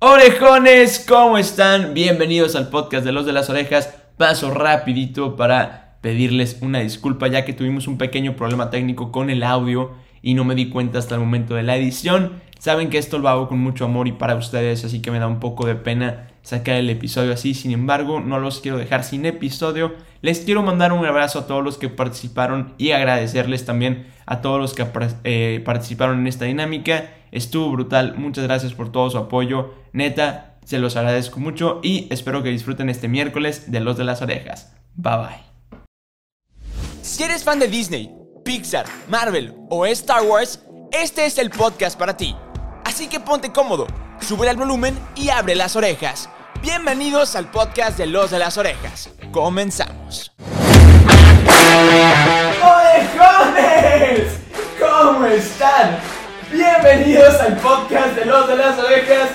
Orejones, ¿cómo están? Bienvenidos al podcast de los de las orejas. Paso rapidito para pedirles una disculpa ya que tuvimos un pequeño problema técnico con el audio y no me di cuenta hasta el momento de la edición. Saben que esto lo hago con mucho amor y para ustedes, así que me da un poco de pena sacar el episodio así. Sin embargo, no los quiero dejar sin episodio. Les quiero mandar un abrazo a todos los que participaron y agradecerles también a todos los que eh, participaron en esta dinámica. Estuvo brutal, muchas gracias por todo su apoyo. Neta, se los agradezco mucho y espero que disfruten este miércoles de Los de las Orejas. Bye bye. Si eres fan de Disney, Pixar, Marvel o Star Wars, este es el podcast para ti. Así que ponte cómodo, sube el volumen y abre las orejas. Bienvenidos al podcast de Los de las Orejas. Comenzamos. ¡Orejones! ¿Cómo están? Bienvenidos al podcast de Los de las Orejas.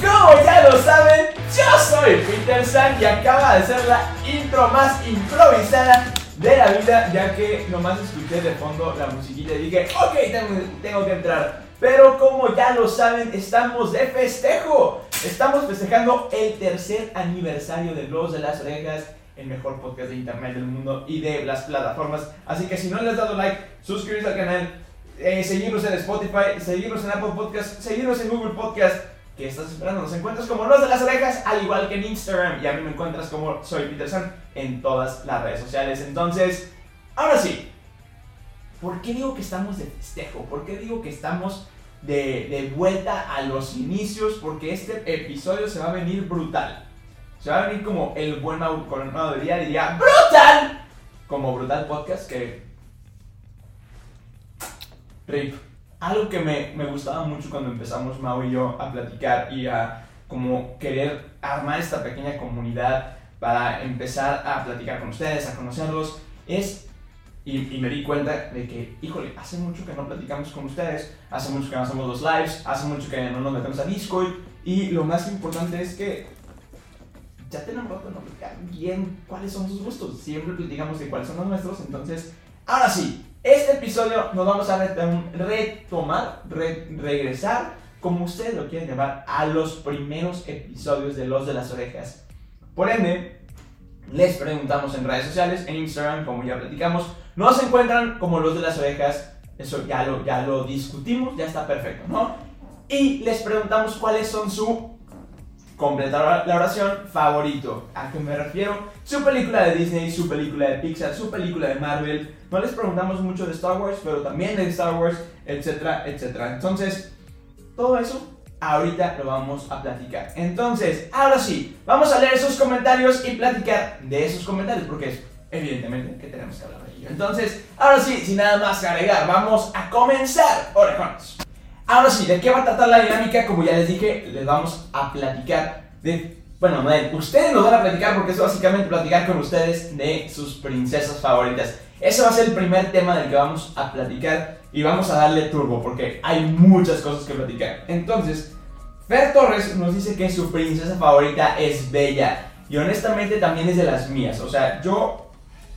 Como ya lo saben, yo soy Peter San y acaba de ser la intro más improvisada de la vida, ya que nomás escuché de fondo la musiquita y dije, ok, tengo, tengo que entrar. Pero como ya lo saben, estamos de festejo. Estamos festejando el tercer aniversario de Los de las Orejas el mejor podcast de internet del mundo y de las plataformas. Así que si no les has dado like, suscribirse al canal, eh, seguirnos en Spotify, seguirnos en Apple Podcast, seguirnos en Google Podcast. ¿Qué estás esperando? Nos encuentras como Los de las Orejas, al igual que en Instagram. Y a mí me encuentras como Soy Peterson en todas las redes sociales. Entonces, ahora sí. ¿Por qué digo que estamos de festejo? ¿Por qué digo que estamos de, vuelta a los inicios? Porque este episodio se va a venir brutal. Se va a venir como el buen día, diría ¡Brutal! Como Brutal Podcast que Rip. Algo que me, me, gustaba mucho cuando empezamos Mau y yo a platicar y a como querer armar esta pequeña comunidad para empezar a platicar con ustedes, a conocerlos, es, y, y, me di cuenta de que, híjole, hace mucho que no platicamos con ustedes, hace mucho que no hacemos los lives, hace mucho que no nos metemos a Discord, y lo más importante es que ya tenemos rato no platicar bien cuáles son sus gustos, siempre platicamos de cuáles son los nuestros, entonces, ahora sí, este episodio nos vamos a retomar, regresar, como ustedes lo quieren llamar, a los primeros episodios de Los de las Orejas. Por ende, les preguntamos en redes sociales, en Instagram, como ya platicamos, nos encuentran como Los de las Orejas, eso ya lo, ya lo discutimos, ya está perfecto, ¿no? Y les preguntamos cuáles son su completar la oración favorito. ¿A qué me refiero? Su película de Disney, su película de Pixar, su película de Marvel. No les preguntamos mucho de Star Wars, pero también de Star Wars, etcétera, etcétera. Entonces, todo eso ahorita lo vamos a platicar. Entonces, ahora sí, vamos a leer sus comentarios y platicar de esos comentarios, porque es evidentemente que tenemos que hablar de ello. Entonces, ahora sí, sin nada más que agregar, vamos a comenzar, orejones. Ahora sí, ¿de qué va a tratar la dinámica? Como ya les dije, les vamos a platicar de... Bueno, ustedes nos van a platicar porque es básicamente platicar con ustedes de sus princesas favoritas. Ese va a ser el primer tema del que vamos a platicar y vamos a darle turbo porque hay muchas cosas que platicar. Entonces, Fer Torres nos dice que su princesa favorita es Bella y honestamente también es de las mías. O sea, yo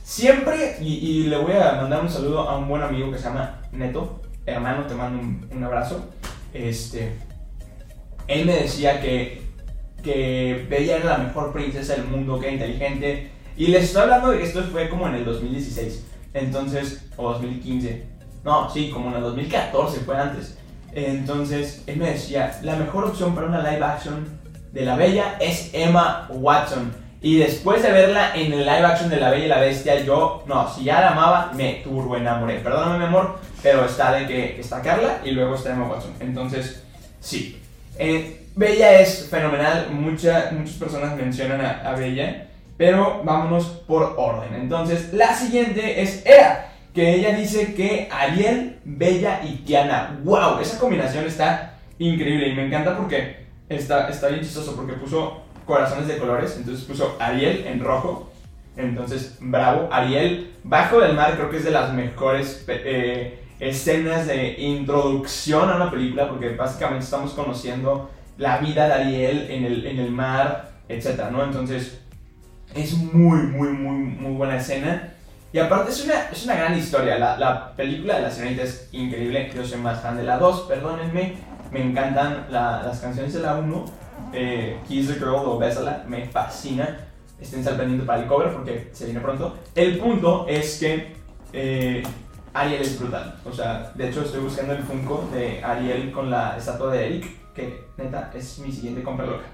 siempre, y, le voy a mandar un saludo a un buen amigo que se llama Neto, hermano, te mando un, abrazo. Este, él me decía que, que Bella era la mejor princesa del mundo, que era inteligente. Y les estoy hablando de que esto fue como en el 2016. Entonces, o 2015. No, sí, como en el 2014, fue antes. Entonces, él me decía, la mejor opción para una live action de la Bella es Emma Watson. Y después de verla en el live action de La Bella y la Bestia, yo, no, si ya la amaba, me turbo enamoré. Perdóname, mi amor, pero está de que está Carla y luego está Emma Watson. Entonces, sí. Eh, Bella es fenomenal, muchas personas mencionan a, Bella, pero vámonos por orden. Entonces, la siguiente es Era, que ella dice que Ariel, Bella y Tiana. ¡Wow! Esa combinación está increíble y me encanta porque está, está bien chistoso porque puso corazones de colores, entonces puso Ariel en rojo. Entonces, bravo. Ariel, Bajo del Mar, creo que es de las mejores eh, escenas de introducción a una película, porque básicamente estamos conociendo la vida de Ariel en el, en el mar, etc. ¿no? Entonces, es muy, muy, muy, muy buena escena. Y aparte es una, es una gran historia. La, la película de la sirenita es increíble. Yo soy más fan de la 2, perdónenme. me encantan la- las canciones de la 1. Eh, Kiss the Girl o Bésala, me fascina. Estén al pendiente para el cover porque se viene pronto. El punto es que eh, Ariel es brutal. O sea, de hecho estoy buscando el Funko de Ariel con la estatua de Eric, que neta es mi siguiente compra loca.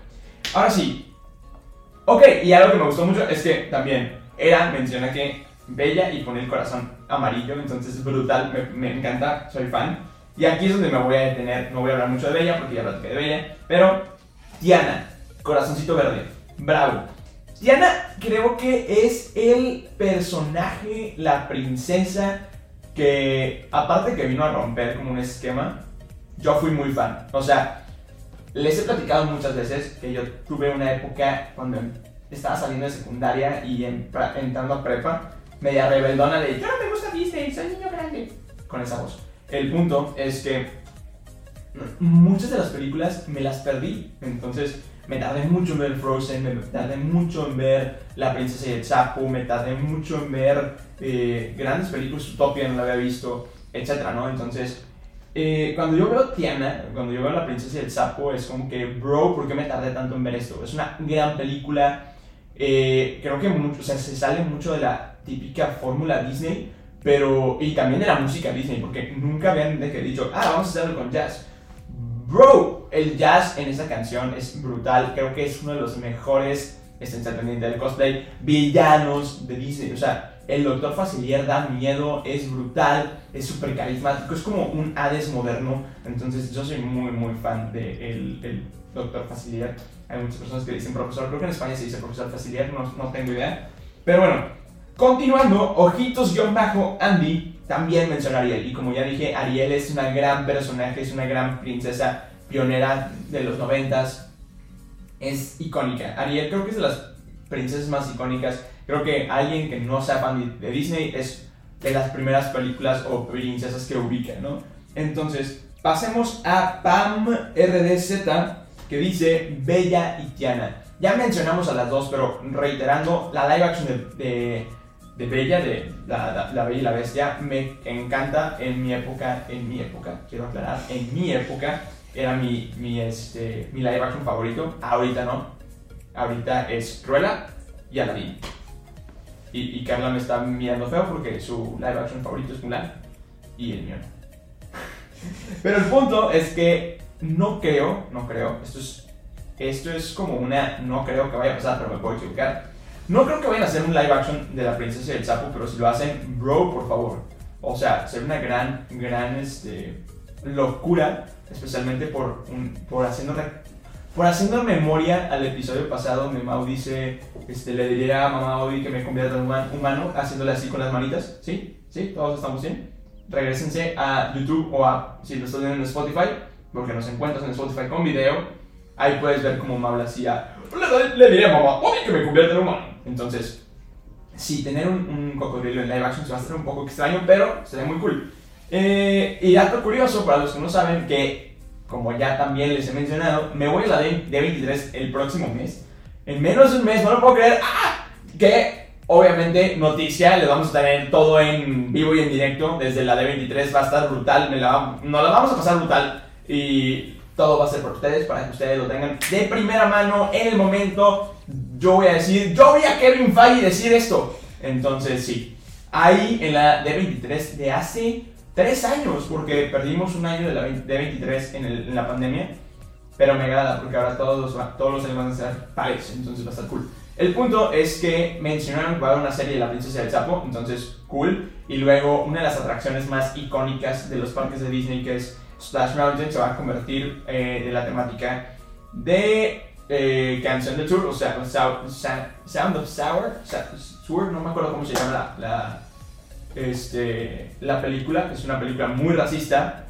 Ahora sí. Ok, y algo que me gustó mucho es que también Era menciona que Bella y pone el corazón amarillo, entonces es brutal, me, me encanta, soy fan. Y aquí es donde me voy a detener, no voy a hablar mucho de Bella porque ya platiqué de Bella, pero Tiana, corazoncito verde, bravo. Tiana creo que es el personaje, la princesa que aparte que vino a romper como un esquema, yo fui muy fan. O sea, les he platicado muchas veces que yo tuve una época cuando estaba saliendo de secundaria y entrando a prepa, media rebeldona de yo no me gusta Disney, soy niño grande, con esa voz. El punto es que muchas de las películas me las perdí, entonces me tardé mucho en ver Frozen, me tardé mucho en ver La princesa y el sapo, me tardé mucho en ver eh, grandes películas, Utopia no la había visto, etcétera, ¿no? Entonces, eh, cuando yo veo Tiana, cuando yo veo La princesa y el sapo, es como que, bro, ¿por qué me tardé tanto en ver esto? Es una gran película, eh, creo que mucho, o sea, se sale mucho de la típica fórmula Disney, pero, y también de la música Disney, porque nunca habían de dicho, ah, vamos a hacerlo con jazz. Bro, el jazz en esa canción es brutal, creo que es uno de los mejores, estén pendiente del cosplay, villanos de Disney, o sea, el Doctor Facilier da miedo, es brutal, es súper carismático, es como un Hades moderno, entonces yo soy muy, muy fan del de el, el Doctor Facilier. Hay muchas personas que dicen profesor, creo que en España se dice profesor Facilier, no, no tengo idea. Pero bueno, continuando, Ojitos-Andy también menciona a Ariel, y como ya dije, Ariel es una gran personaje, es una gran princesa pionera de los noventas, es icónica. Ariel creo que es de las princesas más icónicas. Creo que alguien que no sea de Disney es de las primeras películas o princesas que ubica, ¿no? Entonces, pasemos a Pam RDZ, que dice Bella y Tiana. Ya mencionamos a las dos, pero reiterando, la live action de, de Bella, de la, la, la Bella y la Bestia, me encanta en mi época, en mi época, quiero aclarar, en mi época era mi, mi, este, mi live action favorito, ahorita no, ahorita es Cruella y Aladdin. Y, y Carla me está mirando feo porque su live action favorito es Mulan y el mío. Pero el punto es que no creo, no creo, esto es, esto es como una, no creo que vaya a pasar, pero me puedo equivocar. No creo que vayan a hacer un live action de la princesa y el sapo, pero si lo hacen, bro, por favor. O sea, sería una gran, gran este, locura, especialmente por, por haciendo por haciendo memoria al episodio pasado donde Mau dice, este, le diría a mamá Odi que me convierta en human- humano haciéndole así con las manitas. ¿Sí? ¿Sí? ¿Todos estamos bien? Regrésense a YouTube o a, si lo estás viendo en Spotify, porque nos encuentras en Spotify con video, ahí puedes ver cómo Mau le hacía, le, le diría a mamá Odi que me convierta en humano. Entonces, sí, tener un, un cocodrilo en live action se va a hacer un poco extraño, pero sería muy cool. Eh, y dato curioso, para los que no saben, que como ya también les he mencionado, me voy a la D- D23 el próximo mes. En menos de un mes, no lo puedo creer. ¡Ah! Que obviamente noticia, les vamos a tener todo en vivo y en directo. Desde la D23 va a estar brutal, me la, nos la vamos a pasar brutal. Y todo va a ser por ustedes, para que ustedes lo tengan de primera mano en el momento. Yo voy a decir, yo vi a Kevin Feige decir esto. Entonces sí, ahí en la D23 de hace tres años, porque perdimos un año de la D23 en, el- en la pandemia. Pero me agrada porque ahora todos los, todos los años van a ser pares, entonces va a estar cool. El punto es que mencionaron que va a haber una serie de La Princesa del Sapo, entonces cool. Y luego una de las atracciones más icónicas de los parques de Disney, que es Splash Mountain, se va a convertir eh, de la temática de eh, Canción de Tour, o sea, Sound of Sour, Sour, no me acuerdo cómo se llama la, la, este, la película, que es una película muy racista.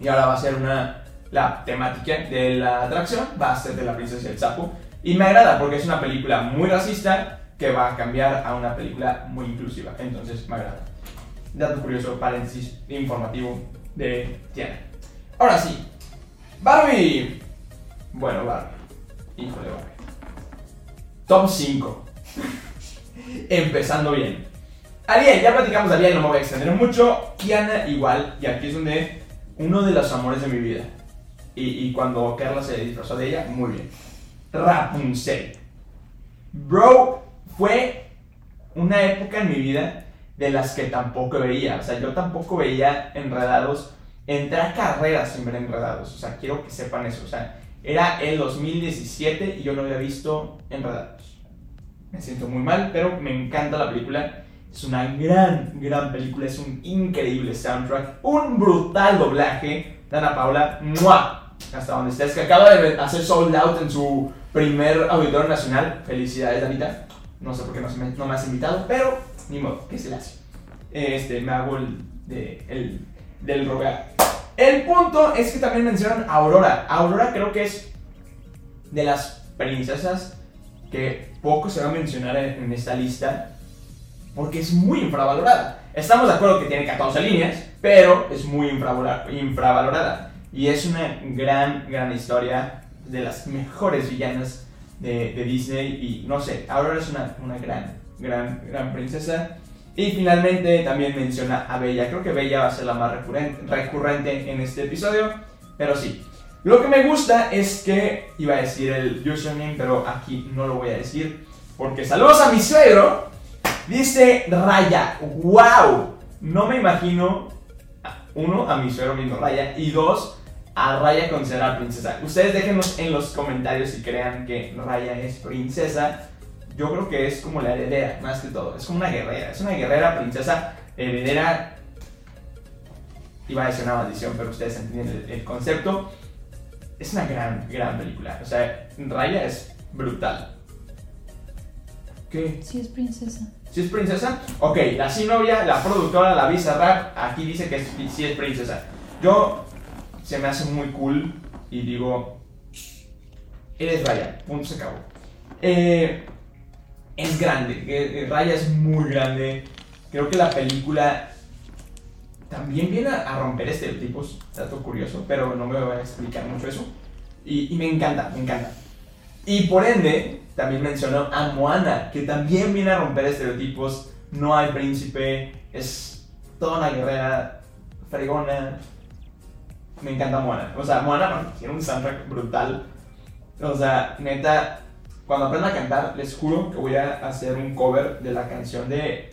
Y ahora va a ser una. La temática de la atracción va a ser de la princesa y el sapo. Y me agrada porque es una película muy racista que va a cambiar a una película muy inclusiva. Entonces me agrada. Dato curioso, paréntesis informativo de Tiana. Ahora sí, Barbie. Bueno, Barbie. Híjole. Top 5. Empezando bien. Ariel, ya platicamos de Ariel, no me voy a extender mucho. Kiana igual, y aquí es donde uno de los amores de mi vida. Y, y cuando Carla se disfrazó de ella, muy bien. Rapunzel. Bro, fue una época en mi vida de las que tampoco veía. O sea, yo tampoco veía enredados. Entré a carreras sin ver enredados. O sea, quiero que sepan eso. O sea, era el 2017 y yo no había visto enredados. Me siento muy mal, pero me encanta la película. Es una gran, gran película. Es un increíble soundtrack. Un brutal doblaje. Dana Paula, ¡mua! Hasta donde estés. Que acaba de hacer sold out en su primer auditorio nacional. Felicidades, Danita. No sé por qué no, me, no me has invitado, pero ni modo, ¿qué se le hace? Este, me hago el, de, el del rogar. El punto es que también mencionan a Aurora. Aurora creo que es de las princesas que poco se va a mencionar en, esta lista porque es muy infravalorada. Estamos de acuerdo que tiene 14 líneas, pero es muy infravalorada. Y es una gran, gran historia de las mejores villanas de, de Disney. Y no sé, Aurora es una, una gran, gran, gran princesa. Y finalmente también menciona a Bella. Creo que Bella va a ser la más recurrente, en este episodio. Pero sí. Lo que me gusta es que iba a decir el username, pero aquí no lo voy a decir. Porque saludos a mi suegro. Dice Raya. ¡Wow! No me imagino. Uno, a mi suegro mismo Raya. Y dos, a Raya considerar princesa. Ustedes déjenos en los comentarios si crean que Raya es princesa. Yo creo que es como la heredera, más que todo. Es como una guerrera. Es una guerrera, princesa, heredera. Iba a decir una maldición, pero ustedes entienden el, el concepto. Es una gran, gran película. O sea, Raya es brutal. ¿Qué? Sí, es princesa. ¿Sí es princesa? Ok, la sí novia, la productora, la visa rap, aquí dice que es- sí es princesa. Yo se me hace muy cool y digo, eres Raya, punto se acabó. Eh, es grande, Raya es muy grande. Creo que la película también viene a romper estereotipos, dato curioso, pero no me voy a explicar mucho eso. Y, y me encanta, me encanta. Y por ende, también mencionó a Moana, que también viene a romper estereotipos. No hay príncipe, es toda una guerrera fregona. Me encanta Moana. O sea, Moana bueno, tiene un soundtrack brutal. O sea, neta, cuando aprenda a cantar, les juro que voy a hacer un cover de la canción de.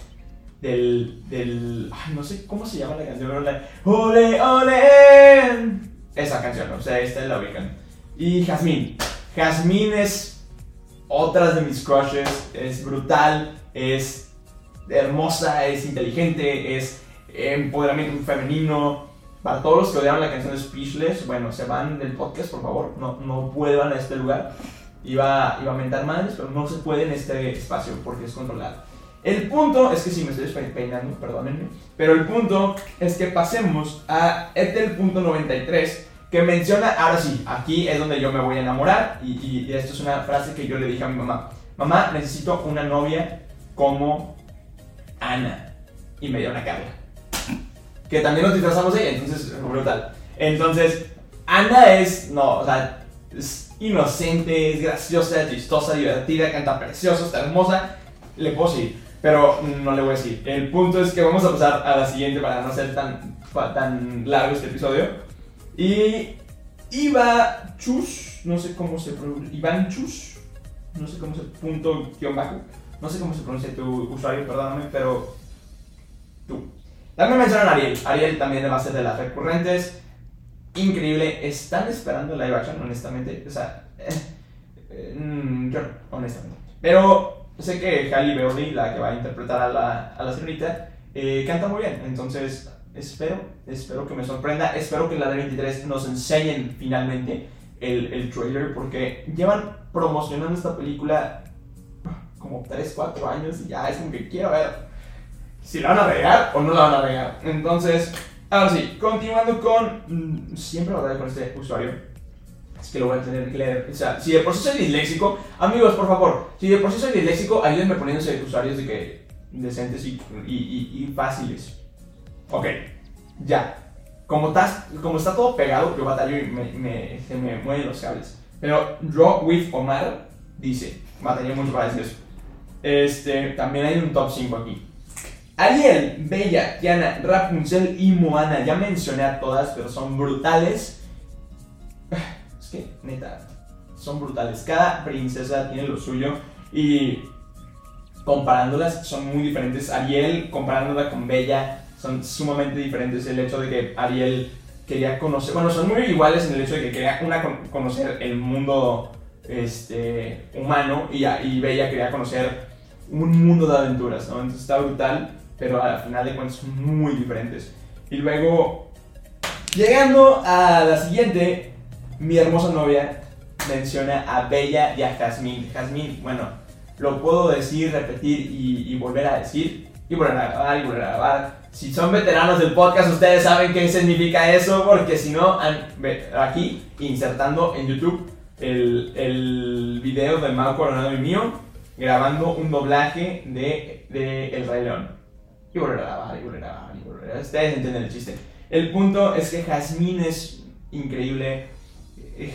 Del. del ay, no sé cómo se llama la canción, pero la. ¡Ole, ole! Esa canción, o sea, esta la ubican. Y Jazmín. Jazmín es otras de mis crushes. Es brutal, es hermosa, es inteligente, es empoderamiento femenino. Para todos los que odiaron la canción de Speechless, bueno, se van del podcast, por favor. No, no vuelvan a este lugar. Iba, iba a mentar madres, pero no se puede en este espacio porque es controlado. El punto es que si me estoy pe- peinando, perdónenme. Pero el punto es que pasemos a Ethel.93 que menciona, ahora sí, aquí es donde yo me voy a enamorar y, y- y esto es una frase que yo le dije a mi mamá. Mamá, necesito una novia como Ana. Y me dio una Carla. Que también nos disfrazamos ella, entonces, brutal. Entonces, Ana es, no, o sea, es inocente, es graciosa, chistosa, divertida, canta precioso, está hermosa. Le puedo seguir, pero no le voy a decir. El punto es que vamos a pasar a la siguiente para no ser tan, tan largo este episodio. Y Iba Chus, no sé cómo se pronuncia, Iván Chus, no sé cómo se, punto guion bajo, no sé cómo se pronuncia tu usuario, perdóname, pero tú. También mencionan a Ariel, Ariel también va a ser de las recurrentes, increíble, están esperando live action, honestamente, o sea, eh, eh, mm, honestamente. Pero sé que Halle Berry, la que va a interpretar a la, a la señorita, eh, canta muy bien, entonces espero, espero que me sorprenda, espero que en la D23 nos enseñen finalmente el, el trailer, porque llevan promocionando esta película como 3, 4 años y ya es como que quiero ver si la van a regar o no la van a regar. Entonces, ahora sí, continuando con, mm, siempre dar con este usuario, es que lo voy a tener que leer. O sea, si de por sí soy disléxico, amigos, por favor, si de por sí soy disléxico, ayúdenme poniéndose usuarios de que decentes y, y, y- y fáciles. Ok, ya. Como, tas- como está todo pegado, yo batallo y me, me- se me mueven los cables. Pero Draw with Omar dice, batallé mucho para decir eso. Este, también hay un top 5 aquí. Ariel, Bella, Tiana, Rapunzel y Moana. Ya mencioné a todas, pero son brutales. es que, neta, son brutales. Cada princesa tiene lo suyo y comparándolas son muy diferentes. Ariel, comparándola con Bella, son sumamente diferentes. El hecho de que Ariel quería conocer, bueno, son muy iguales en el hecho de que quería conocer el mundo este, humano y, y Bella quería conocer un mundo de aventuras, ¿no? Entonces está brutal, pero al final de cuentas son muy diferentes. Y luego, llegando a la siguiente, mi hermosa novia menciona a Bella y a Jazmín. Jazmín, bueno, lo puedo decir, repetir y, volver a decir, y volver a grabar, y volver a grabar. Si son veteranos del podcast, ustedes saben qué significa eso, porque si no, aquí insertando en YouTube el, el video de Mau Coronado y mío, grabando un doblaje de, de El Rey León. Y volver a grabar, y volver a grabar, y volver a. Ustedes entienden el chiste. El punto es que Jazmín es increíble.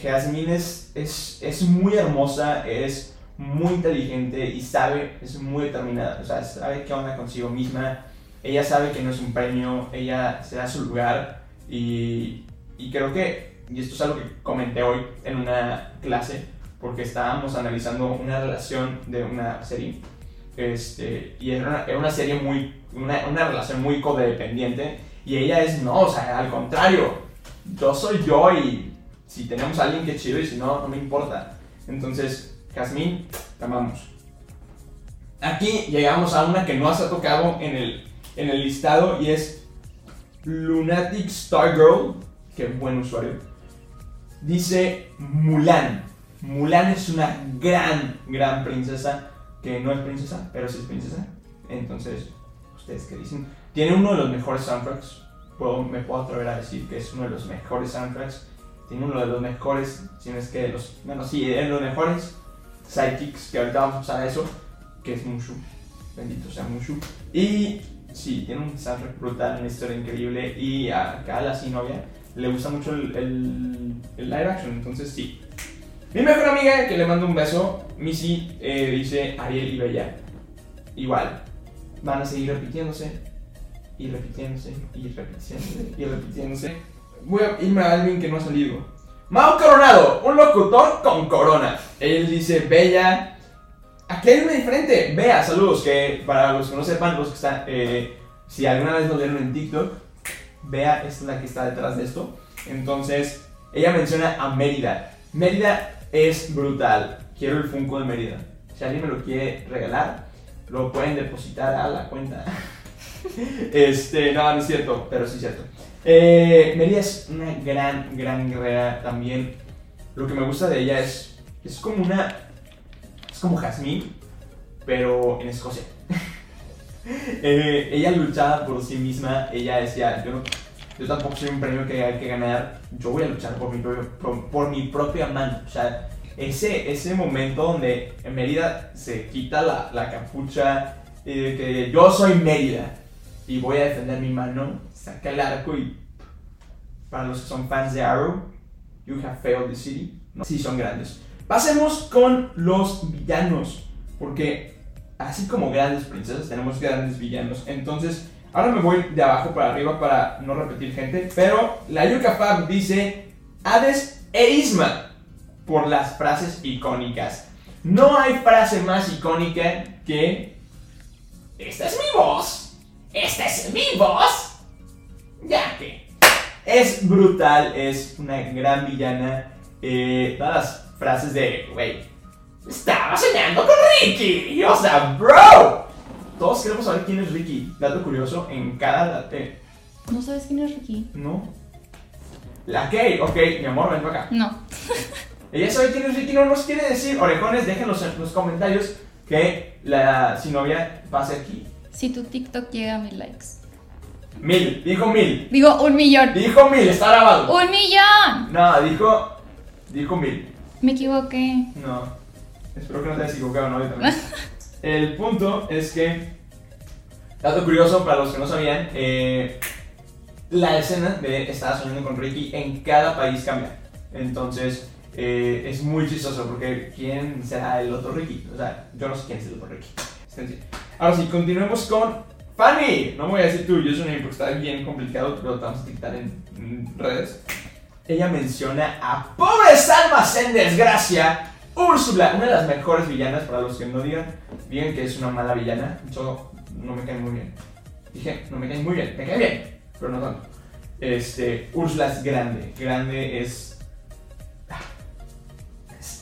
Jazmín es, es, es muy hermosa, es muy inteligente y sabe, es muy determinada. O sea, sabe qué onda consigo misma. Ella sabe que no es un premio, ella se da su lugar y, y creo que, y esto es algo que comenté hoy en una clase, porque estábamos analizando una relación de una serie. Este, y era una, era una serie muy, una, una, relación muy codependiente. Y ella es, no, o sea, al contrario, yo soy yo y si tenemos a alguien que chido y si no, no me importa. Entonces, Jazmín, te amamos. Aquí llegamos a una que no has tocado en el, en el listado y es Lunatic Star Girl, que buen usuario. Dice Mulan. Mulan es una gran, gran princesa, que no es princesa, pero sí es princesa. Entonces, ¿ustedes qué dicen? Tiene uno de los mejores soundtracks, puedo, me puedo atrever a decir que es uno de los mejores soundtracks. Tiene uno de los mejores, si no es que de los, bueno, sí, de los mejores sidekicks, que ahorita vamos a usar eso, que es Mushu. Bendito sea Mushu. Y sí, tiene un soundtrack brutal, una historia increíble. Y a la sin novia, le gusta mucho el, el, el live action, entonces sí, mi mejor amiga, que le mando un beso, Missy, eh, dice Ariel y Bella. Igual, van a seguir repitiéndose, y repitiéndose, y repitiéndose, y repitiéndose. Voy a irme a alguien que no ha salido. Mao Coronado, un locutor con corona. Él dice Bella. Aquí hay una diferente. Vea, saludos, que para los que no sepan, los que están, eh, si alguna vez lo vieron en TikTok, Vea es la que está detrás de esto. Entonces, ella menciona a Mérida. Mérida es brutal. Quiero el Funko de Mérida. Si alguien me lo quiere regalar, lo pueden depositar a la cuenta. este, no, no es cierto, pero sí es cierto. Eh, Mérida es una gran, gran guerrera también. Lo que me gusta de ella es, es como una, es como Jazmín, pero en Escocia. Eh, ella luchaba por sí misma, ella decía, yo no, yo tampoco soy un premio que hay que ganar, yo voy a luchar por mi, propio, por, mi propia mano. O sea, ese, ese momento donde Mérida se quita la, la capucha de que yo soy Mérida y voy a defender mi mano, saca el arco y para los que son fans de Arrow, you have failed the city. ¿no? Sí, son grandes. Pasemos con los villanos, porque así como grandes princesas, tenemos grandes villanos. Entonces, Ahora me voy de abajo para arriba para no repetir gente. Pero la Yuka Fab dice Hades e Isma por las frases icónicas. No hay frase más icónica que Esta es mi voz. Esta es mi voz. Ya que es brutal, es una gran villana. Eh, todas las frases de, wey, estaba soñando con Ricky. O sea, bro, todos queremos saber quién es Ricky. Dato curioso, en cada... ¿No sabes quién es Ricky? No. La Kay, ok, mi amor, ven acá. No. Ella sabe quién es Ricky, no nos quiere decir. Orejones, déjenos en los comentarios que la si novia pase aquí. Si tu TikTok llega a mil likes. Mil, dijo mil. Digo un millón. Dijo mil, está grabado. ¡Un millón! No, dijo. Dijo mil. Me equivoqué. No. Espero que no te hayas equivocado, ¿no? Yo también. El punto es que, dato curioso para los que no sabían, eh, la escena de Estaba soñando con Ricky en cada país cambia. Entonces, eh, es muy chistoso porque ¿quién será el otro Ricky? O sea, yo no sé quién es el otro Ricky. Ahora sí, continuemos con Fanny. No me voy a decir soy un porque está bien complicado, pero te vamos a dictar en, redes. ella menciona a pobres almas en desgracia. Úrsula, una de las mejores villanas para los que no digan, digan que es una mala villana. Yo no me cae muy bien. Dije, no me cae muy bien, me cae bien, pero no tanto. Este, Úrsula es grande, grande es.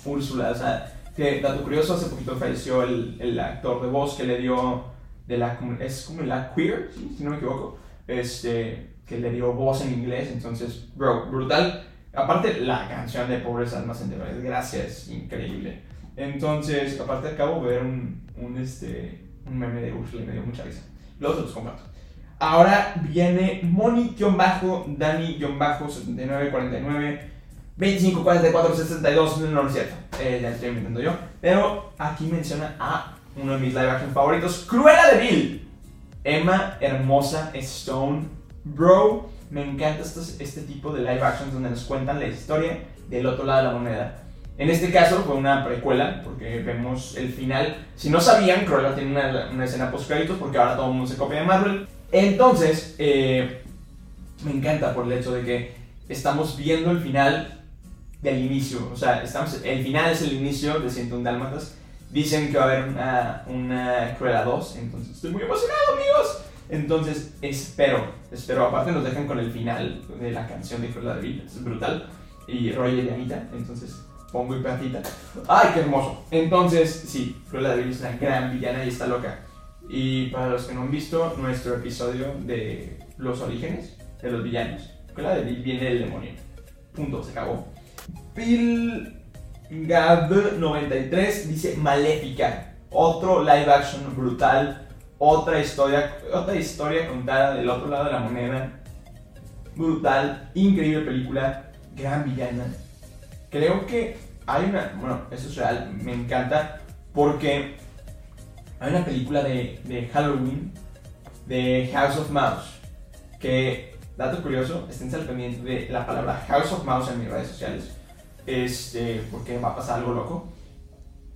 Úrsula, o sea, que dato curioso, hace poquito falleció el, el actor de voz que le dio de la es como la queer, ¿sí? si no me equivoco, este, que le dio voz en inglés, entonces, bro, brutal. Aparte, la canción de Pobres Almas en Desgracia es increíble. Entonces, aparte acabo de ver un, un, este, un meme de Ursula y me dio mucha risa. Se los comparto. Ahora viene Moni-Dani-7949 254462, no, no es cierto, eh, ya estoy inventando yo. Pero aquí menciona a uno de mis live action favoritos, Cruella de Vil. Emma Hermosa Stone. Bro, me encanta este tipo de live actions donde nos cuentan la historia del otro lado de la moneda. En este caso fue una precuela, porque vemos el final. Si no sabían, Cruella tiene una, una escena post créditos, porque ahora todo el mundo se copia de Marvel. Entonces, eh, me encanta por el hecho de que estamos viendo el final del inicio. O sea, estamos, el final es el inicio de 101 Dálmatas. Dicen que va a haber una, una Cruella 2, entonces estoy muy emocionado, amigos. Entonces, espero, espero. Aparte, nos dejan con el final de la canción de Cruella de Vil, es brutal. Y Roger y Anita, entonces pongo y platita. ¡Ay, qué hermoso! Entonces, sí, Cruella de Vil es una gran villana y está loca. Y para los que no han visto nuestro episodio de los orígenes de los villanos, Cruella de Vil viene del demonio. Punto, se acabó. Phil Gab93 dice Maléfica, otro live action brutal, otra historia, otra historia contada del otro lado de la moneda, brutal, increíble película, gran villana. Creo que hay una, bueno, eso es real, me encanta porque hay una película de, de Halloween de House of Mouse que, dato curioso, estén al pendiente de la palabra House of Mouse en mis redes sociales este, porque va a pasar algo loco.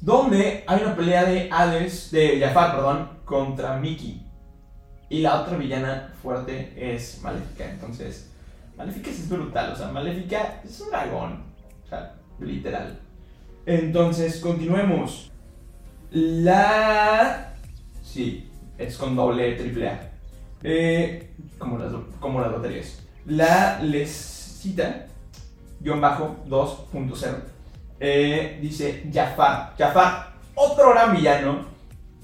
Donde hay una pelea de Hades, de Jafar, perdón, contra Mickey. Y la otra villana fuerte es Maléfica. Entonces, Maléfica es brutal, o sea, Maléfica es un dragón, o sea, literal. Entonces, continuemos. La. Sí, es con doble, triple A. Eh, como, las, como las baterías. La Lescita 2.0 eh, dice Jafar. Jafar otro gran villano.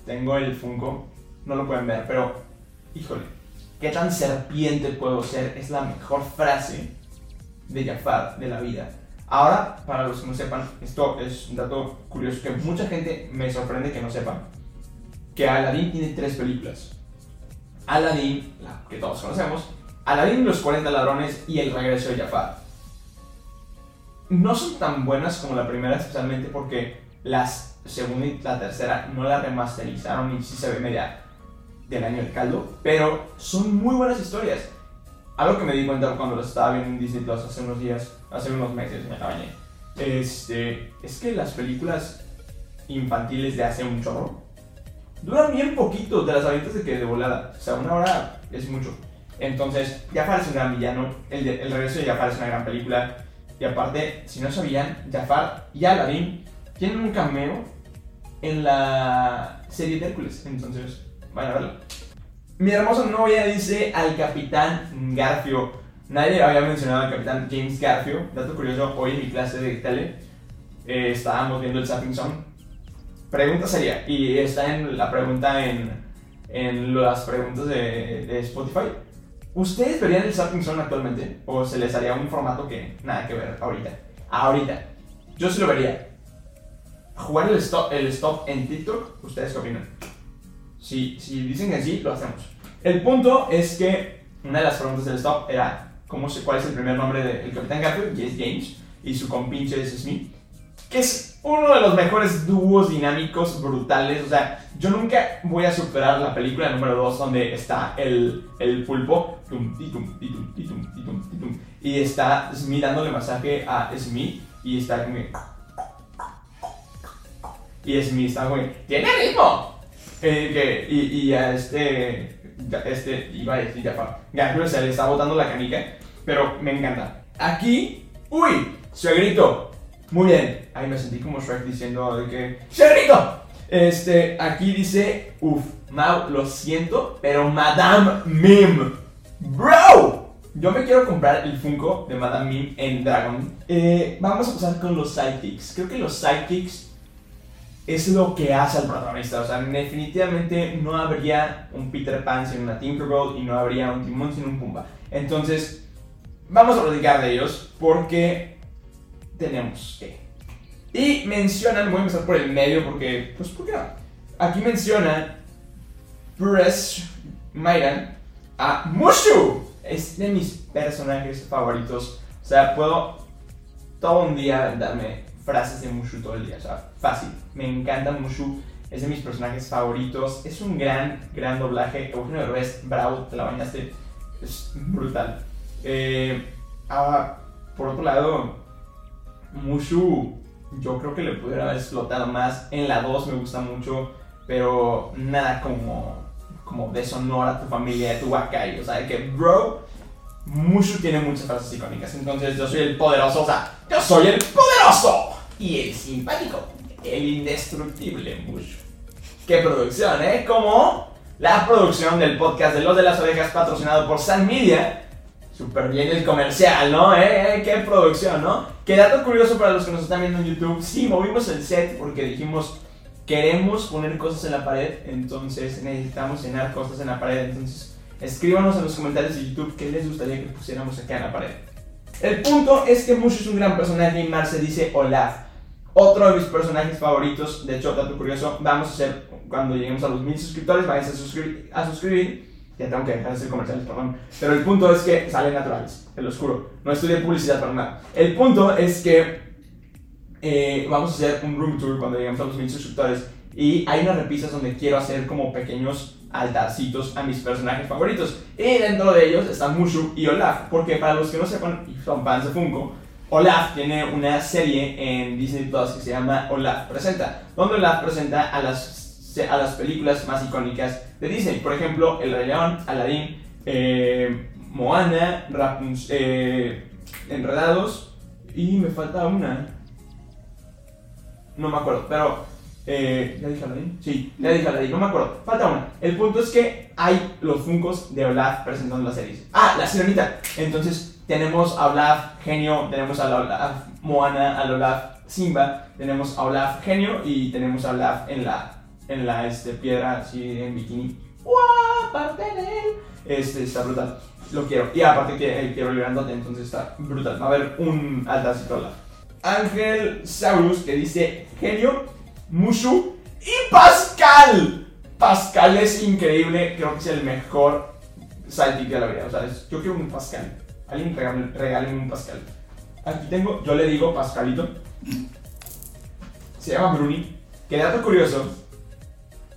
Tengo el Funko no lo pueden ver pero híjole qué tan serpiente puedo ser es la mejor frase de Jafar de la vida. Ahora para los que no sepan esto es un dato curioso que mucha gente me sorprende que no sepan que Aladdin tiene tres películas. Aladdin la que todos conocemos Aladdin los 40 ladrones y el regreso de Jafar no son tan buenas como la primera, especialmente porque las segunda y la tercera no la remasterizaron y sí se ve media del año del caldo, pero son muy buenas historias. Algo que me di cuenta cuando lo estaba viendo en Disney Plus hace unos días, hace unos meses, me la este, es que las películas infantiles de hace un chorro duran bien poquito, de las avientas de que de volada, o sea, una hora es mucho. Entonces, Jafar es un gran villano, el, de- el regreso de Jafar es una gran película, y aparte, si no sabían, Jafar y Aladdin tienen un cameo en la serie de Hércules. Entonces, vayan a verlo. Mi hermosa novia dice al capitán Garfio. Nadie había mencionado al capitán James Garfio. Dato curioso, hoy en mi clase de tele eh, estábamos viendo el Zapping Song. Pregunta seria, y está en la pregunta en, en las preguntas de Spotify. ¿Ustedes verían el Zapping Zone actualmente? ¿O se les haría un formato que nada que ver ahorita? Ahorita. Yo sí lo vería. Jugar el stop, el stop en TikTok, ¿ustedes qué opinan? Si, si dicen que sí, lo hacemos. El punto es que una de las preguntas del stop era ¿cómo se, cuál es el primer nombre del Capitán Garfield, y es James, y su compinche es Smith, que es uno de los mejores dúos dinámicos brutales. O sea, yo nunca voy a superar la película número 2 donde está el, el pulpo y está Smith dándole masaje a Smith y está como y Smith está como ¡tiene ritmo! Eh, que- y, y a este, este, iba a decir Jafar, Garfield se le está botando la canica, pero me encanta. Aquí Uy, suegrito. Muy bien. Ahí me sentí como Shrek diciendo de que. ¡Suegrito! Este, aquí dice. Uf, Mau, lo siento, pero Madame Mim. Bro, yo me quiero comprar el Funko de Madame Mim en Dragon. Eh, vamos a pasar con los sidekicks. Creo que los sidekicks es lo que hace al protagonista. O sea, definitivamente no habría un Peter Pan sin una Tinkerbell y no habría un Timón sin un Pumba. Entonces, vamos a platicar de ellos porque tenemos que. Y mencionan, voy a empezar por el medio porque, pues, ¿por qué no? Aquí mencionan Press Myran a Mushu. Es de mis personajes favoritos. O sea, puedo todo un día darme frases de Mushu todo el día. O sea, fácil. Me encanta Mushu. Es de mis personajes favoritos. Es un gran, gran doblaje. Eugenio Derbez, bravo, te la bañaste. Es brutal. Eh, ah, por otro lado, Mushu, yo creo que le pudiera haber explotado más. En la 2 me gusta mucho, pero nada como, como deshonor a tu familia, a tu Wakai. O sea, que, bro, Mushu tiene muchas frases icónicas. Entonces, yo soy el poderoso, o sea, yo soy el poderoso y el simpático, el indestructible Mushu. Qué producción, ¿eh? Como la producción del podcast de Los de las Orejas patrocinado por San Media. Súper bien el comercial, ¿no? ¿Eh? ¿Eh? ¡Qué producción, ¿no? Qué dato curioso para los que nos están viendo en YouTube. Sí, movimos el set porque dijimos, queremos poner cosas en la pared, entonces necesitamos llenar cosas en la pared. Entonces, escríbanos en los comentarios de YouTube qué les gustaría que pusiéramos acá en la pared. El punto es que Mushu es un gran personaje y Marce dice Olaf. Otro de mis personajes favoritos, de hecho, dato curioso, vamos a hacer cuando lleguemos a los mil suscriptores, váyanse a, suscribir, a suscribir. Ya tengo que dejar de hacer comerciales, perdón. Pero el punto es que salen naturales, te lo juro. No estudié publicidad para nada. El punto es que eh, vamos a hacer un room tour cuando lleguemos a los mil suscriptores. Y hay unas repisas donde quiero hacer como pequeños altarcitos a mis personajes favoritos. Y dentro de ellos están Mushu y Olaf. Porque para los que no sepan y son fans de Funko, Olaf tiene una serie en Disney Plus que se llama Olaf Presenta, donde Olaf presenta a las, a las películas más icónicas de Disney. Por ejemplo, El Rey León, Aladdin, eh, Moana, Rapunzel, eh, Enredados y me falta una. No me acuerdo, pero eh, ¿Ya dije Aladdin? Sí, ya dije Aladdin, no me acuerdo. Falta una. El punto es que hay los Funkos de Olaf presentando las series. Ah, la sirenita. Entonces, tenemos a Olaf Genio, tenemos a Olaf Moana, a Olaf Simba, tenemos a Olaf Genio y tenemos a Olaf en la, en la este, piedra, así en bikini. ¡Wow! Aparte de él. Este está brutal. Lo quiero. Y aparte que eh, quiero el entonces está brutal. Va a haber un altarcito Olaf. Ángel Saurus que dice Genio Mushu y Pascal. Pascal es increíble, creo que es el mejor sidekick de la vida. O sea, es- yo quiero un Pascal. Alguien regáleme un Pascal. Aquí tengo, yo le digo Pascalito. Se llama Bruni. Que dato curioso,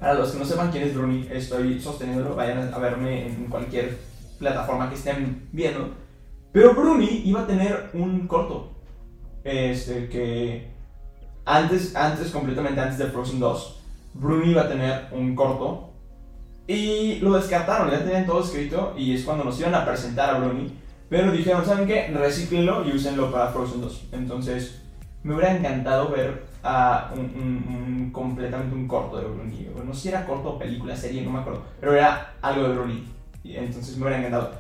para los que no sepan quién es Bruni, estoy sosteniéndolo, vayan a verme en cualquier plataforma que estén viendo. Pero Bruni iba a tener un corto. Este, que antes, antes, completamente antes de Frozen 2, Bruni iba a tener un corto y lo descartaron, ya tenían todo escrito y es cuando nos iban a presentar a Bruni. Pero dijeron, ¿saben qué? Recíclenlo y úsenlo para Frozen 2. Entonces, me hubiera encantado ver a un, completamente un corto de Bruni. No sé si era corto, película, serie, no me acuerdo. Pero era algo de Bruni. Entonces me hubiera encantado.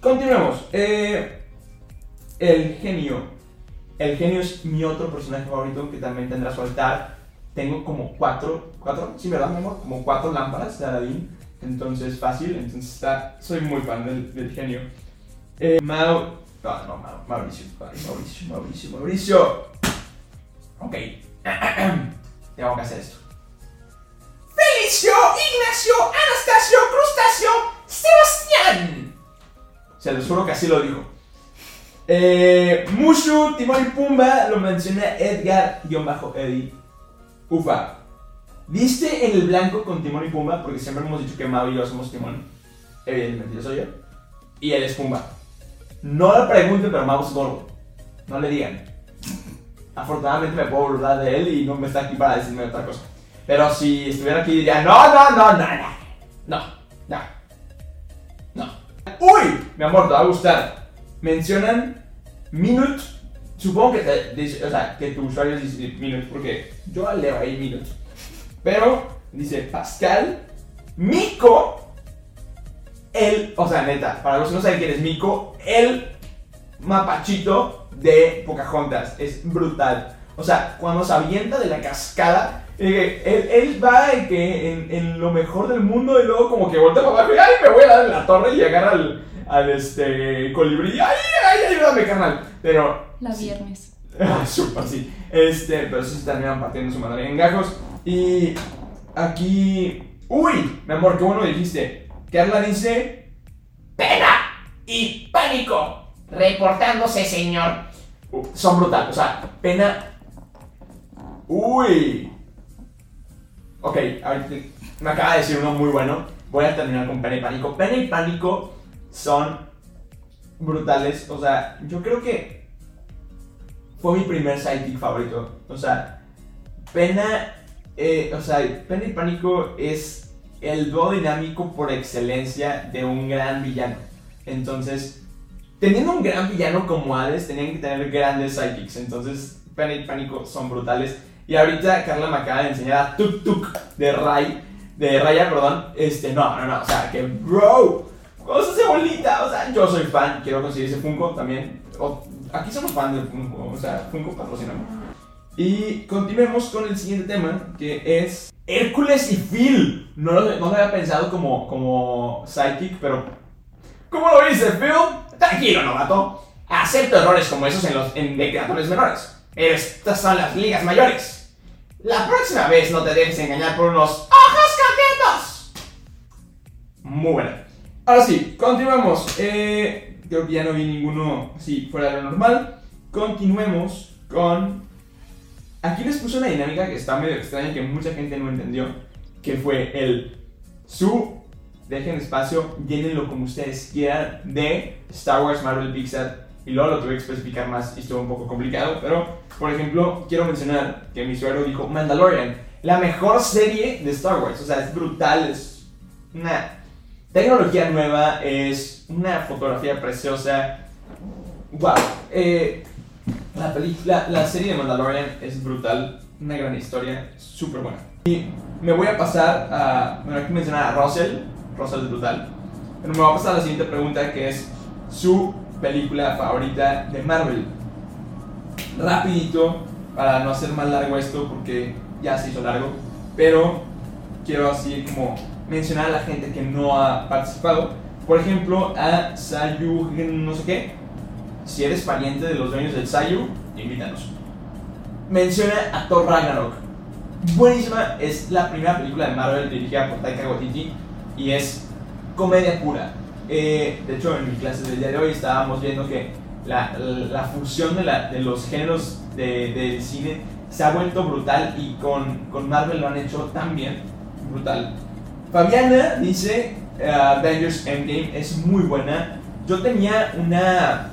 Continuemos. Eh, el genio. El genio es mi otro personaje favorito que también tendrá su altar. Tengo como cuatro, cuatro, sí, ¿verdad? Como cuatro lámparas de Aladdin. Entonces, fácil. Entonces, está, soy muy fan del, genio. Eh, Mau. No, no, Mau, Mauricio. Mauricio, Mauricio, Mauricio. Ok. Tengo que hacer esto. Felicio, Ignacio, Anastasio, Crustáceo, Sebastián. Se los juro que así lo dijo. Eh, Mushu, Timón y Pumba, lo menciona Edgar-Eddie. Ufa. ¿Viste en el blanco con Timón y Pumba? Porque siempre hemos dicho que Mau y yo somos Timón. Evidentemente, yo soy yo. Y él es Pumba. No le pregunten, pero Mau es gordo. No le digan. Afortunadamente me puedo burlar de él y no me está aquí para decirme otra cosa. Pero si estuviera aquí diría, no, no, no, no, no. No, no. ¡Uy! Mi amor, te va a gustar. Mencionan Minute supongo que, te o sea, que tu usuario dice Minutes, porque yo leo ahí Minutes. Pero dice Pascal, Mico, el, o sea, neta, para los que no saben quién es Mico, el mapachito de Pocahontas. Es brutal. O sea, cuando se avienta de la cascada, eh, él, él va de que en, en lo mejor del mundo y luego como que voltea para abajo y ¡ay, me voy a dar en la torre! Y agarra al, al este, colibrí. ¡Ay, ay, ayúdame, carnal! Pero La viernes. Ah, Súper, sí. Este, pero sí se terminan partiendo su madre en gajos. Y aquí. ¡Uy! Mi amor, qué bueno dijiste. Carla dice. Pena y pánico. Reportándose, señor. Son brutales. O sea, pena. ¡Uy! Ok, ahorita me acaba de decir uno muy bueno. Voy a terminar con pena y pánico. Pena y pánico son brutales. O sea, yo creo que fue mi primer sidekick favorito. O sea, Pena, eh, o sea, Pena y Pánico es el dúo dinámico por excelencia de un gran villano. Entonces, teniendo un gran villano como Hades, tenían que tener grandes sidekicks. Entonces, y Pánico son brutales. Y ahorita Carla me acaba de Tuk Tuk de Ray, de Raya, perdón. Este, no, no, no, o sea, que bro, ¿cómo se hace bolita? O sea, yo soy fan, quiero conseguir ese Funko también. O- aquí somos fan del Funko, o sea, Funko patrocinamos. Y continuemos con el siguiente tema, que es Hércules y Phil. No lo, no lo había pensado como, como sidekick, pero... ¿Cómo lo dice, Phil? Tranquilo, novato. Acepto errores como esos en, los, en de creadores menores. Pero estas son las ligas mayores. La próxima vez no te dejes engañar por unos ojos coquetos. Muy buena. Ahora sí, continuemos. Eh, creo que ya no vi ninguno así fuera de lo normal. Continuemos con Aquí les puse una dinámica que está medio extraña que mucha gente no entendió, que fue el su, dejen espacio, llénenlo como ustedes quieran, de Star Wars, Marvel, Pixar, y luego lo tuve que especificar más y estuvo un poco complicado, pero, por ejemplo, quiero mencionar que mi usuario dijo Mandalorian, la mejor serie de Star Wars, o sea, es brutal, es una tecnología nueva, es una fotografía preciosa, wow, eh, la, película, la serie de Mandalorian es brutal, una gran historia, súper buena. Y me voy a pasar a, bueno, aquí mencionar a Russell, Russell es brutal, pero me voy a pasar a la siguiente pregunta que es su película favorita de Marvel. Rapidito, para no hacer más largo esto porque ya se hizo largo, pero quiero así como mencionar a la gente que no ha participado. Por ejemplo, a Sayu, no sé qué, si eres pariente de los dueños del Sayu, invítanos. Menciona a Thor Ragnarok. Buenísima, es la primera película de Marvel dirigida por Taika Waititi y es comedia pura. Eh, de hecho, en mi clase del día de hoy estábamos viendo que la, la fusión de, la- de los géneros de- del cine se ha vuelto brutal y con, con Marvel lo han hecho tan bien, brutal. Fabiana dice eh, Avengers Endgame es muy buena. Yo tenía una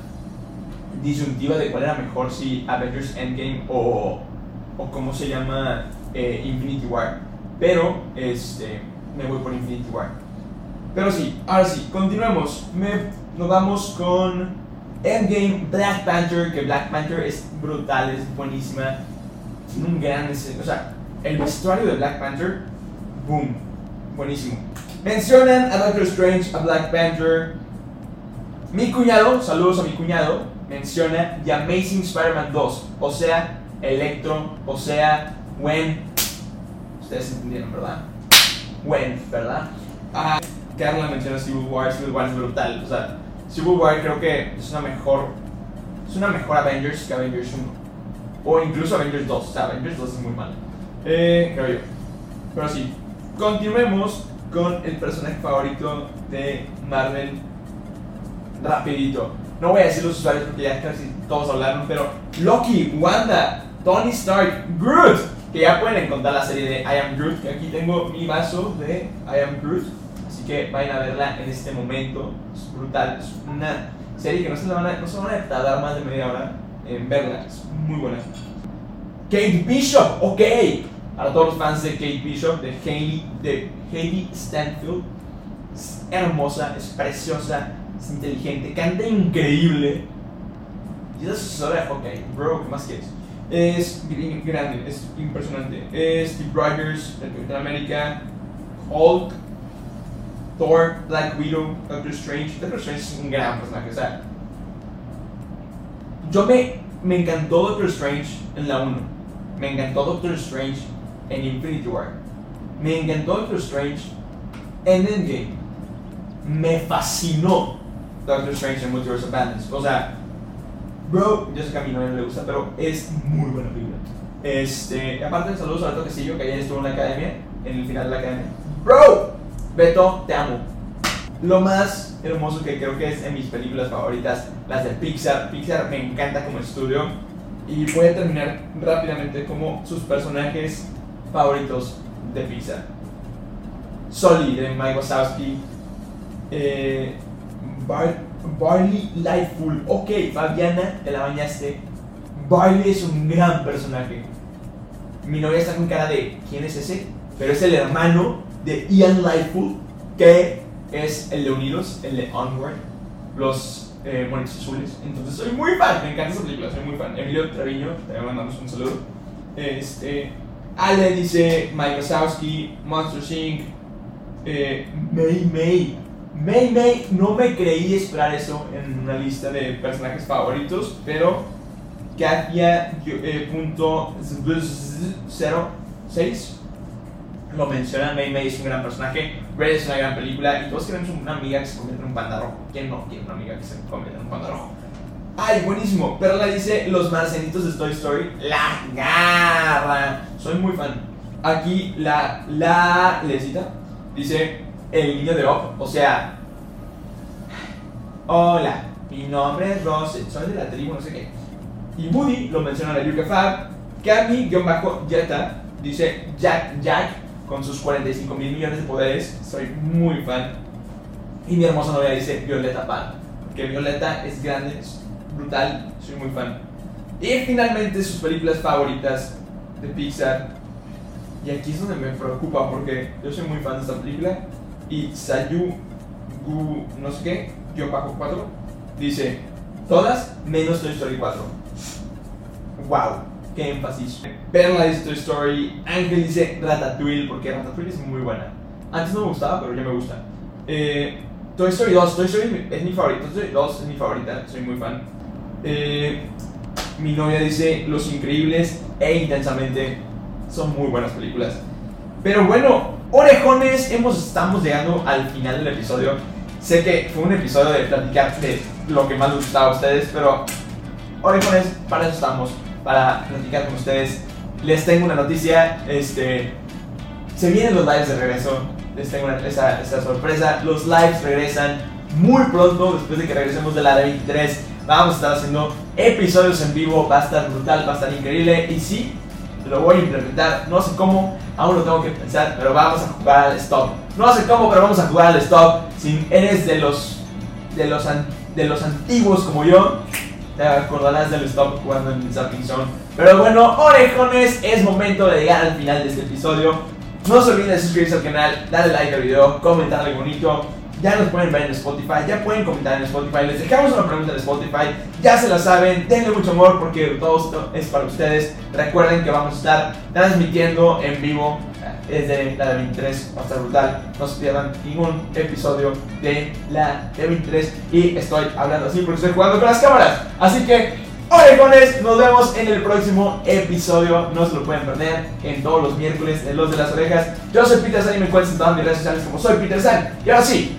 disyuntiva de cuál era mejor, si Avengers Endgame o, o cómo se llama eh, Infinity War. Pero este, me voy por Infinity War. Pero sí, ahora sí, continuemos. Me, nos vamos con Endgame Black Panther, que Black Panther es brutal, es buenísima. Un gran O sea, el vestuario de Black Panther, boom, buenísimo. Mencionan a Doctor Strange, a Black Panther. Mi cuñado, saludos a mi cuñado, menciona The Amazing Spider-Man 2, o sea, Electro, o sea, Gwen. Ustedes entendieron, ¿verdad? Gwen, ¿verdad? Ah, Carla menciona Civil War, Civil War es brutal, o sea, Civil War creo que es una mejor, es una mejor Avengers que Avengers 1, o incluso Avengers 2, o sea, Avengers 2 es muy mal, eh, creo yo. Pero sí, continuemos con el personaje favorito de Marvel rapidito. No voy a decir los usuarios porque ya casi todos hablaron, pero Loki, Wanda, Tony Stark, Groot, que ya pueden encontrar la serie de I Am Groot, que aquí tengo mi vaso de I Am Groot, así que vayan a verla en este momento, es brutal, es una serie que no se, van a, no se van a tardar más de media hora en verla, es muy buena. Kate Bishop, ok, para todos los fans de Kate Bishop, de Hailey, de Hailey Stanfield, es hermosa, es preciosa, es inteligente, canta increíble. Y es asesora de. Bro, ¿qué más quieres? Es gr- grande, es impresionante. Es Steve Rogers, el Capitán América, Hulk, Thor, Black Widow, Doctor Strange. Doctor Strange es un gran personaje, o. Yo me, me encantó Doctor Strange en la 1. Me encantó Doctor Strange en Infinity War. Me encantó Doctor Strange en Endgame. Me fascinó Doctor Strange en Multiverse of Madness. O sea, bro, yo sé que a mi novia no le gusta, pero es muy buena película. Este, aparte, saludos a Beto Castillo, que ayer estuvo en la academia, en el final de la academia. Bro, Beto, te amo. Lo más hermoso que creo que es en mis películas favoritas, las de Pixar. Pixar me encanta como estudio. Y voy a terminar rápidamente como sus personajes favoritos de Pixar. Sully de Mike Wazowski. Eh, Bar- Barley Lightful. Ok, Fabiana, te la bañaste. Barley es un gran personaje. Mi novia está con cara de ¿quién es ese? Pero es el hermano de Ian Lightful, que es el de Unidos, el de Onward, los eh, monitos azules. Entonces soy muy fan, me encanta esa película, soy muy fan. Emilio Treviño, te mandamos un saludo. Este, Ale dice Mike Wazowski, Monsters Inc., eh, May May. May May, no me creí esperar eso en una lista de personajes favoritos, pero Katia eh, punto z- zero seis lo menciona. May May es un gran personaje, Red es una gran película y todos queremos una amiga que se convierta en un panda rojo. ¿Quién no quiere una amiga que se convierta en un panda rojo? Ay, buenísimo. Perla dice los marcianitos de Toy Story. La garra. Soy muy fan. Aquí la la lecita dice el niño de Up. O sea, hola, mi nombre es Rose, soy de la tribu, no sé qué. Y Woody lo menciona la Yuka Fab. Cami-Jetta dice Jack Jack con sus 45 mil millones de poderes. Soy muy fan. Y mi hermosa novia dice Violeta Pan. Porque Violeta es grande, es brutal, soy muy fan. Y finalmente sus películas favoritas de Pixar. Y aquí es donde me preocupa porque yo soy muy fan de esta película. Y Sayu Gu no sé qué, yo bajo 4, dice todas menos Toy Story 4. Wow, qué énfasis. Perla dice Toy Story, Ángel dice Ratatouille porque Ratatouille es muy buena. Antes no me gustaba, pero ya me gusta. Eh, Toy Story 2, Toy Story es mi favorita, Toy Story 2 es mi favorita, soy muy fan. Eh, mi novia dice Los Increíbles e Intensamente son muy buenas películas. Pero bueno, orejones, hemos, estamos llegando al final del episodio. Sé que fue un episodio de platicar de lo que más les gustaba a ustedes, pero orejones, para eso estamos, para platicar con ustedes. Les tengo una noticia, este, se vienen los lives de regreso, les tengo una- esa, esa sorpresa. Los lives regresan muy pronto, después de que regresemos de la de 23. Vamos a estar haciendo episodios en vivo, va a estar brutal, va a estar increíble. Y sí, lo voy a implementar, no sé cómo, aún lo tengo que pensar, pero vamos a jugar al stop. No sé cómo, pero vamos a jugar al stop. Si eres de los, de los, de los antiguos como yo, te acordarás del stop jugando en Zapping. Pero bueno, orejones, es momento de llegar al final de este episodio. No se olviden de suscribirse al canal, darle like al video, comentar algo bonito. Ya nos pueden ver en Spotify, ya pueden comentar en Spotify. Les dejamos una pregunta en Spotify, ya se la saben. Denle mucho amor porque todo esto es para ustedes. Recuerden que vamos a estar transmitiendo en vivo eh, desde la de 23, va a estar brutal. No se pierdan ningún episodio de la de 23. Y estoy hablando así porque estoy jugando con las cámaras. Así que, orejones, nos vemos en el próximo episodio. No se lo pueden perder en todos los miércoles de Los de las Orejas. Yo soy Peter San y me encuentras en todas mis redes sociales como soy Peter San. Y ahora sí,